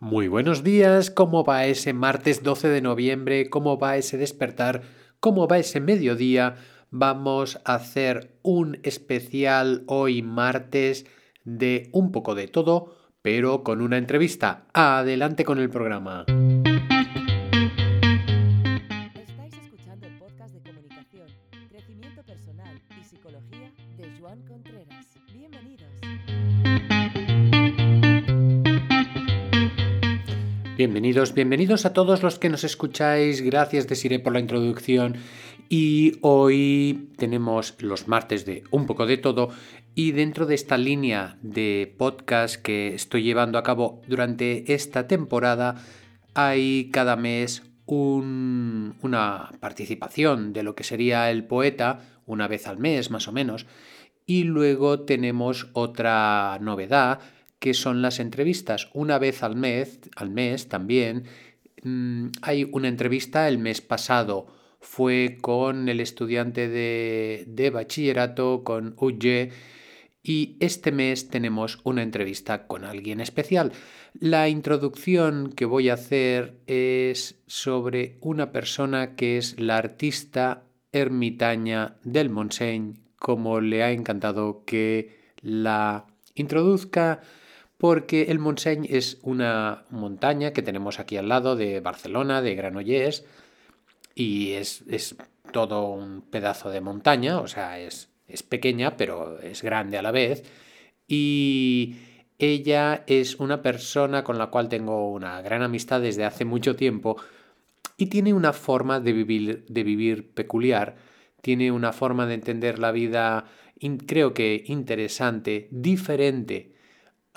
Muy buenos días, ¿cómo va ese martes 12 de noviembre? ¿Cómo va ese despertar? ¿Cómo va ese mediodía? Vamos a hacer un especial hoy martes de un poco de todo, pero con una entrevista. Adelante con el programa. Estáis escuchando el podcast de comunicación, crecimiento personal y psicología de Joan Contreras. Bienvenidos. Bienvenidos, bienvenidos a todos los que nos escucháis. Gracias, Desiree, por la introducción. Y hoy tenemos los martes de un poco de todo. Y dentro de esta línea de podcast que estoy llevando a cabo durante esta temporada, hay cada mes un- una participación de lo que sería el poeta, una vez al mes más o menos. Y luego tenemos otra novedad que son las entrevistas. Una vez al mes, al mes también, mm, hay una entrevista el mes pasado. Fue con el estudiante de, de bachillerato, con Uye, y este mes tenemos una entrevista con alguien especial. La introducción que voy a hacer es sobre una persona que es la artista ermitaña del Montseny, como le ha encantado que la introduzca porque el Montseny es una montaña que tenemos aquí al lado de Barcelona, de Granollers, y es, es todo un pedazo de montaña, o sea, es, es pequeña, pero es grande a la vez, y ella es una persona con la cual tengo una gran amistad desde hace mucho tiempo, y tiene una forma de vivir, de vivir peculiar, tiene una forma de entender la vida, creo que interesante, diferente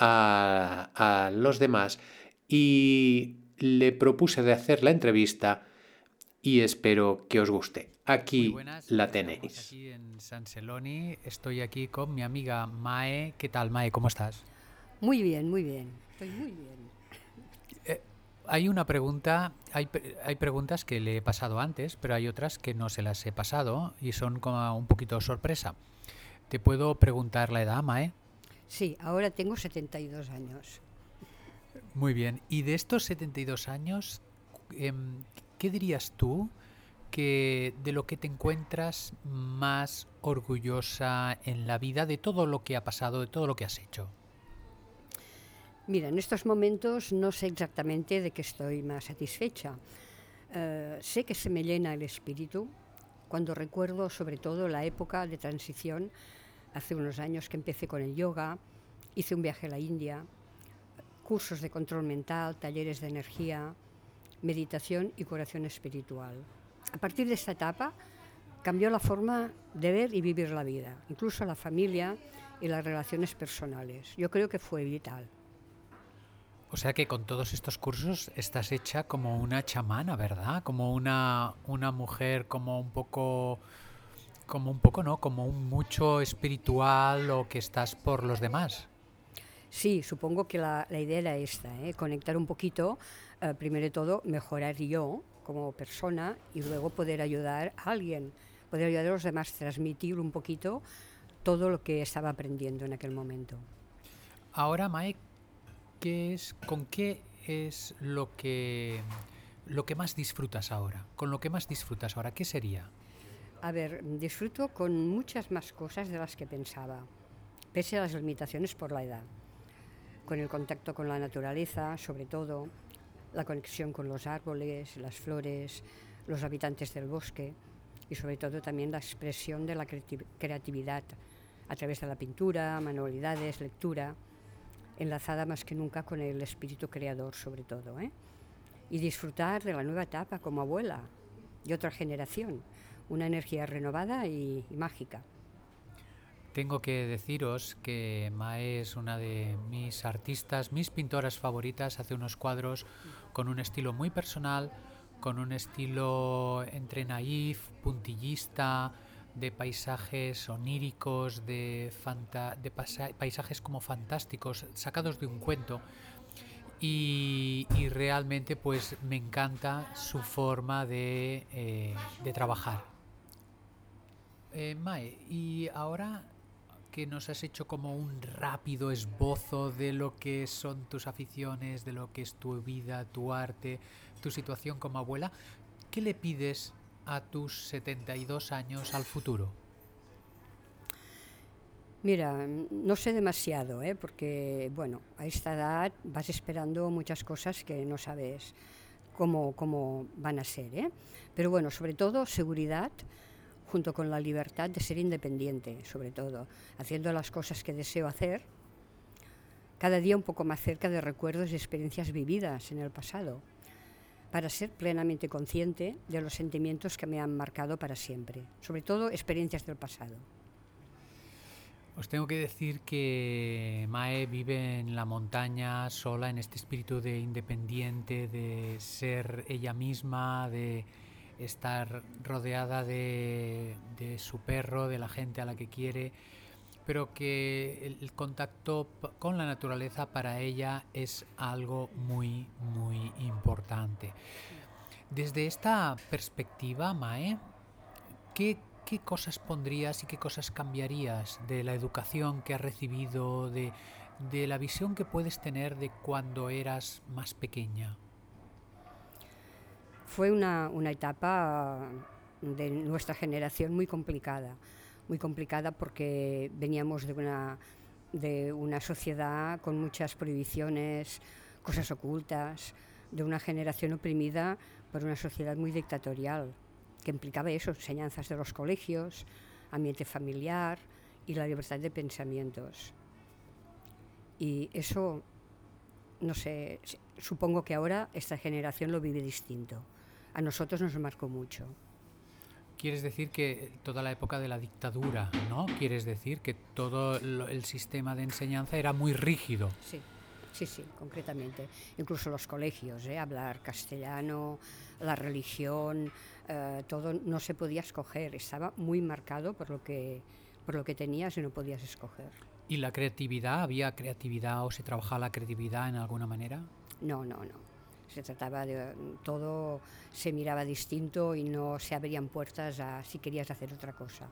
a, a los demás y le propuse de hacer la entrevista y espero que os guste. Aquí buenas, la tenéis. Aquí en San Celoni estoy aquí con mi amiga Mae. ¿Qué tal, Mae? ¿Cómo estás? Muy bien, muy bien. Estoy muy bien. Hay una pregunta, hay, hay preguntas que le he pasado antes, pero hay otras que no se las he pasado y son como un poquito sorpresa. ¿Te puedo preguntar la edad, Mae? Sí, ahora tengo 72 años. Muy bien. Y de estos 72 años, em, ¿qué dirías tú que de lo que te encuentras más orgullosa en la vida, de todo lo que ha pasado, de todo lo que has hecho? Mira, en estos momentos no sé exactamente de qué estoy más satisfecha. Eh, sé que se me llena el espíritu cuando recuerdo sobre todo la época de transición, hace unos años que empecé con el yoga, hice un viaje a la India, cursos de control mental, talleres de energía, meditación y curación espiritual. A partir de esta etapa cambió la forma de ver y vivir la vida, incluso la familia y las relaciones personales. Yo creo que fue vital. O sea que con todos estos cursos estás hecha como una chamana, ¿verdad? Como una, una mujer como un poco, como un poco, ¿no? Como un mucho espiritual o que estás por los demás. Sí, supongo que la, la idea era esta, ¿eh? conectar un poquito, eh, primero de todo, mejorar yo como persona y luego poder ayudar a alguien, poder ayudar a los demás, transmitir un poquito todo lo que estaba aprendiendo en aquel momento. Ahora, Mae, ¿qué es, ¿con qué es lo que, lo que más disfrutas ahora? ¿Con lo que más disfrutas ahora? ¿Qué sería? A ver, disfruto con muchas más cosas de las que pensaba, pese a las limitaciones por la edad. Con el contacto con la naturaleza, sobre todo, la conexión con los árboles, las flores, los habitantes del bosque y sobre todo también la expresión de la creati- creatividad a través de la pintura, manualidades, lectura, enlazada más que nunca con el espíritu creador sobre todo. ¿eh? Y disfrutar de la nueva etapa como abuela de otra generación, una energía renovada y, mágica. Tengo que deciros que Mae es una de mis artistas, mis pintoras favoritas. Hace unos cuadros con un estilo muy personal, con un estilo entre naif, puntillista, de paisajes oníricos, de, de paisajes como fantásticos, sacados de un cuento. Y, realmente pues me encanta su forma de, eh, de trabajar. Eh, Mae, y ahora que nos has hecho como un rápido esbozo de lo que son tus aficiones, de lo que es tu vida, tu arte, tu situación como abuela. ¿Qué le pides a tus 72 años al futuro? Mira, no sé demasiado, ¿eh? porque bueno, a esta edad vas esperando muchas cosas que no sabes cómo, cómo van a ser. ¿eh? Pero bueno, sobre todo seguridad, junto con la libertad de ser independiente, sobre todo, haciendo las cosas que deseo hacer, cada día un poco más cerca de recuerdos y experiencias vividas en el pasado, para ser plenamente consciente de los sentimientos que me han marcado para siempre, sobre todo experiencias del pasado. Os tengo que decir que Mae vive en la montaña sola, en este espíritu de independiente, de ser ella misma, de estar rodeada de, su perro, de la gente a la que quiere, pero que el, contacto con la naturaleza para ella es algo muy, muy importante. Desde esta perspectiva, Mae, ¿qué, ¿qué cosas pondrías y qué cosas cambiarías de la educación que has recibido, de la visión que puedes tener de cuando eras más pequeña? Fue una, una etapa de nuestra generación muy complicada, muy complicada porque veníamos de una, de una sociedad con muchas prohibiciones, cosas ocultas, de una generación oprimida por una sociedad muy dictatorial, que implicaba eso, enseñanzas de los colegios, ambiente familiar y la libertad de pensamientos. Y eso, no sé, supongo que ahora esta generación lo vive distinto a nosotros nos marcó mucho. Quieres decir que toda la época de la dictadura, ¿no? Quieres decir que todo el sistema de enseñanza era muy rígido. Sí, sí, sí, concretamente. Incluso los colegios, ¿eh? hablar castellano, la religión, eh, todo no se podía escoger. Estaba muy marcado por lo que por lo que tenías y no podías escoger. ¿Y la creatividad? ¿Había creatividad o se trabajaba la creatividad en alguna manera? No, no, no se trataba de todo, se miraba distinto y no se abrían puertas a si querías hacer otra cosa.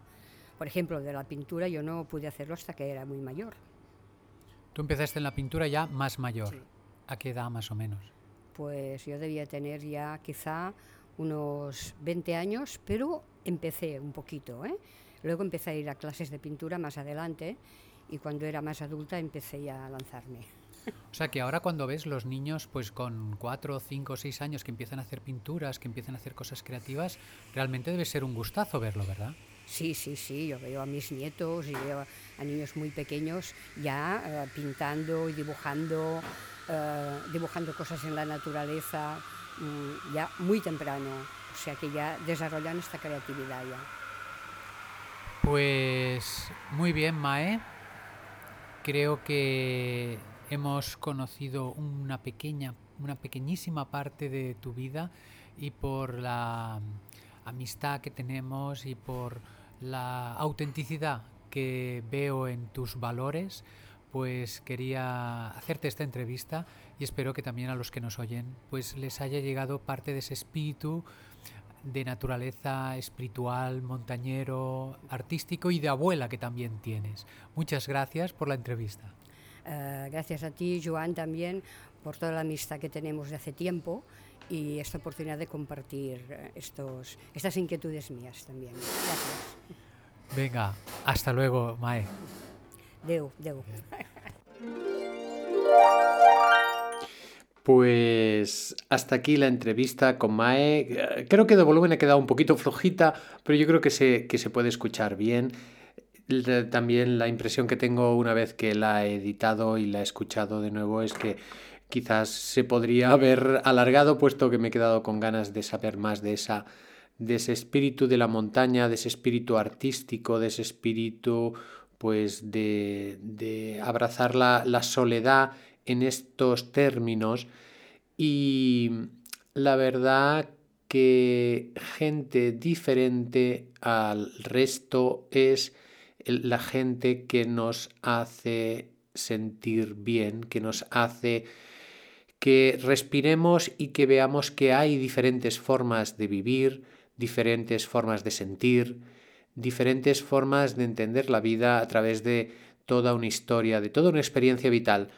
Por ejemplo, de la pintura yo no pude hacerlo hasta que era muy mayor. Tú empezaste en la pintura ya más mayor. ¿A qué edad más o menos? Pues yo debía tener ya quizá unos 20 años, pero empecé un poquito. ¿eh? Luego empecé a ir a clases de pintura más adelante y cuando era más adulta empecé ya a lanzarme. O sea que ahora cuando ves los niños pues con 4, 5, 6 años que empiezan a hacer pinturas, que empiezan a hacer cosas creativas, realmente debe ser un gustazo verlo, ¿verdad? Sí, sí, sí, yo veo a mis nietos y veo a niños muy pequeños ya eh, pintando y dibujando, eh, dibujando cosas en la naturaleza, mm, ya muy temprano, o sea que ya desarrollan esta creatividad ya. Pues muy bien, Mae. Creo que hemos conocido una pequeña, una pequeñísima parte de tu vida y por la amistad que tenemos y por la autenticidad que veo en tus valores, pues quería hacerte esta entrevista y espero que también a los que nos oyen pues les haya llegado parte de ese espíritu de naturaleza espiritual, montañero, artístico y de abuela que también tienes. Muchas gracias por la entrevista. Eh, gracias a ti, Joan, también por toda la amistad que tenemos de hace tiempo y esta oportunidad de compartir eh, estos, estas inquietudes mías también. Gracias. Venga, hasta luego, Mae. Deu, deu. Pues hasta aquí la entrevista con Mae. Creo que de volumen ha quedado un poquito flojita, pero yo creo que se, que se puede escuchar bien también la impresión que tengo una vez que la he editado y la he escuchado de nuevo es que quizás se podría haber alargado puesto que me he quedado con ganas de saber más de esa de ese espíritu de la montaña, de ese espíritu artístico, de ese espíritu pues de, de abrazar la, la soledad en estos términos. Y la verdad que gente diferente al resto es la gente que nos hace sentir bien, que nos hace que respiremos y que veamos que hay diferentes formas de vivir, diferentes formas de sentir, diferentes formas de entender la vida a través de toda una historia, de toda una experiencia vital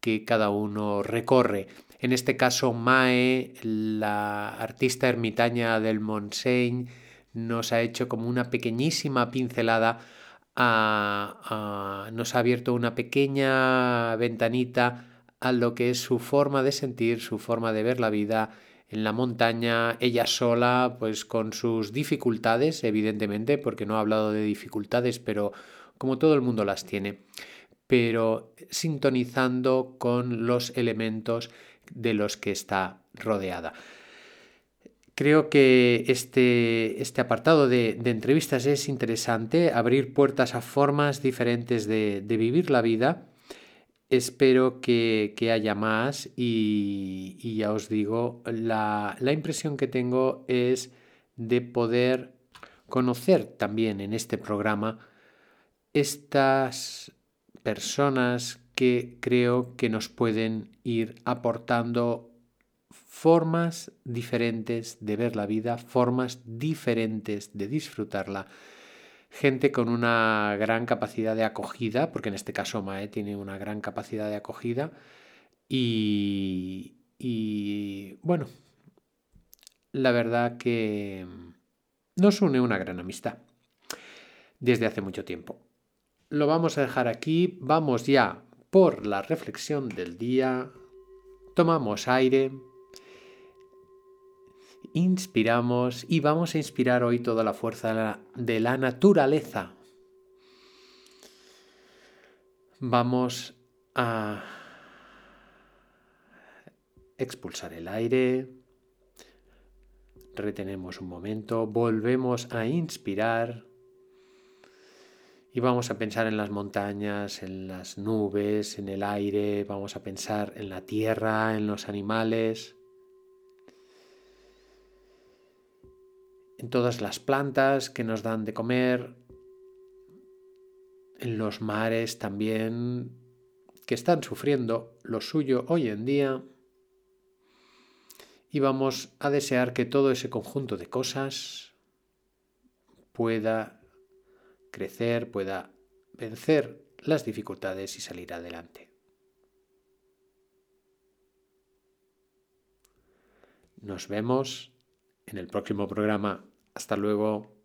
que cada uno recorre. En este caso, Mae, la artista ermitaña del Montseny, nos ha hecho como una pequeñísima pincelada, nos ha abierto una pequeña ventanita a lo que es su forma de sentir, su forma de ver la vida en la montaña, ella sola, pues con sus dificultades, evidentemente, porque no ha hablado de dificultades, pero como todo el mundo las tiene, pero sintonizando con los elementos de los que está rodeada. Creo que este, este apartado de, entrevistas es interesante, abrir puertas a formas diferentes de, vivir la vida. Espero que, haya más y, ya os digo, la, la impresión que tengo es de poder conocer también en este programa estas personas que creo que nos pueden ir aportando formas diferentes de ver la vida, formas diferentes de disfrutarla gente con una gran capacidad de acogida, porque en este caso Mae tiene una gran capacidad de acogida y, y bueno, la verdad que nos une una gran amistad desde hace mucho tiempo. Lo vamos a dejar aquí, vamos ya por la reflexión del día, tomamos aire inspiramos y vamos a inspirar hoy toda la fuerza de la naturaleza. Vamos a expulsar el aire, retenemos un momento, volvemos a inspirar y vamos a pensar en las montañas, en las nubes, en el aire, vamos a pensar en la tierra, en los animales. En todas las plantas que nos dan de comer, en los mares también que están sufriendo lo suyo hoy en día y vamos a desear que todo ese conjunto de cosas pueda crecer, pueda vencer las dificultades y salir adelante. Nos vemos en el próximo programa. Hasta luego.